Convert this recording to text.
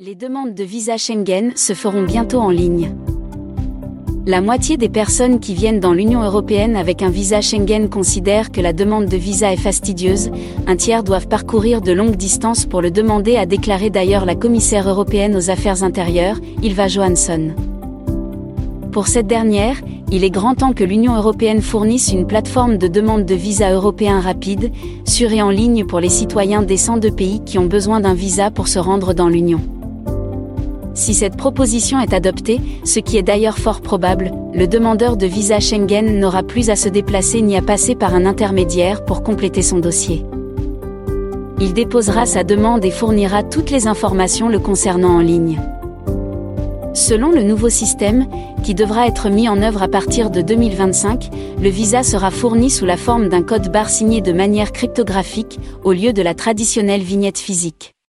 Les demandes de visa Schengen se feront bientôt en ligne. La moitié des personnes qui viennent dans l'Union européenne avec un visa Schengen considèrent que la demande de visa est fastidieuse, un tiers doivent parcourir de longues distances pour le demander a déclaré d'ailleurs la commissaire européenne aux affaires intérieures, Ilva Johansson. Pour cette dernière, il est grand temps que l'Union européenne fournisse une plateforme de demande de visa européen rapide, sûre et en ligne pour les citoyens des 102 pays qui ont besoin d'un visa pour se rendre dans l'Union. Si cette proposition est adoptée, ce qui est d'ailleurs fort probable, le demandeur de visa Schengen n'aura plus à se déplacer ni à passer par un intermédiaire pour compléter son dossier. Il déposera sa demande et fournira toutes les informations le concernant en ligne. Selon le nouveau système, qui devra être mis en œuvre à partir de 2025, le visa sera fourni sous la forme d'un code barre signé de manière cryptographique, au lieu de la traditionnelle vignette physique.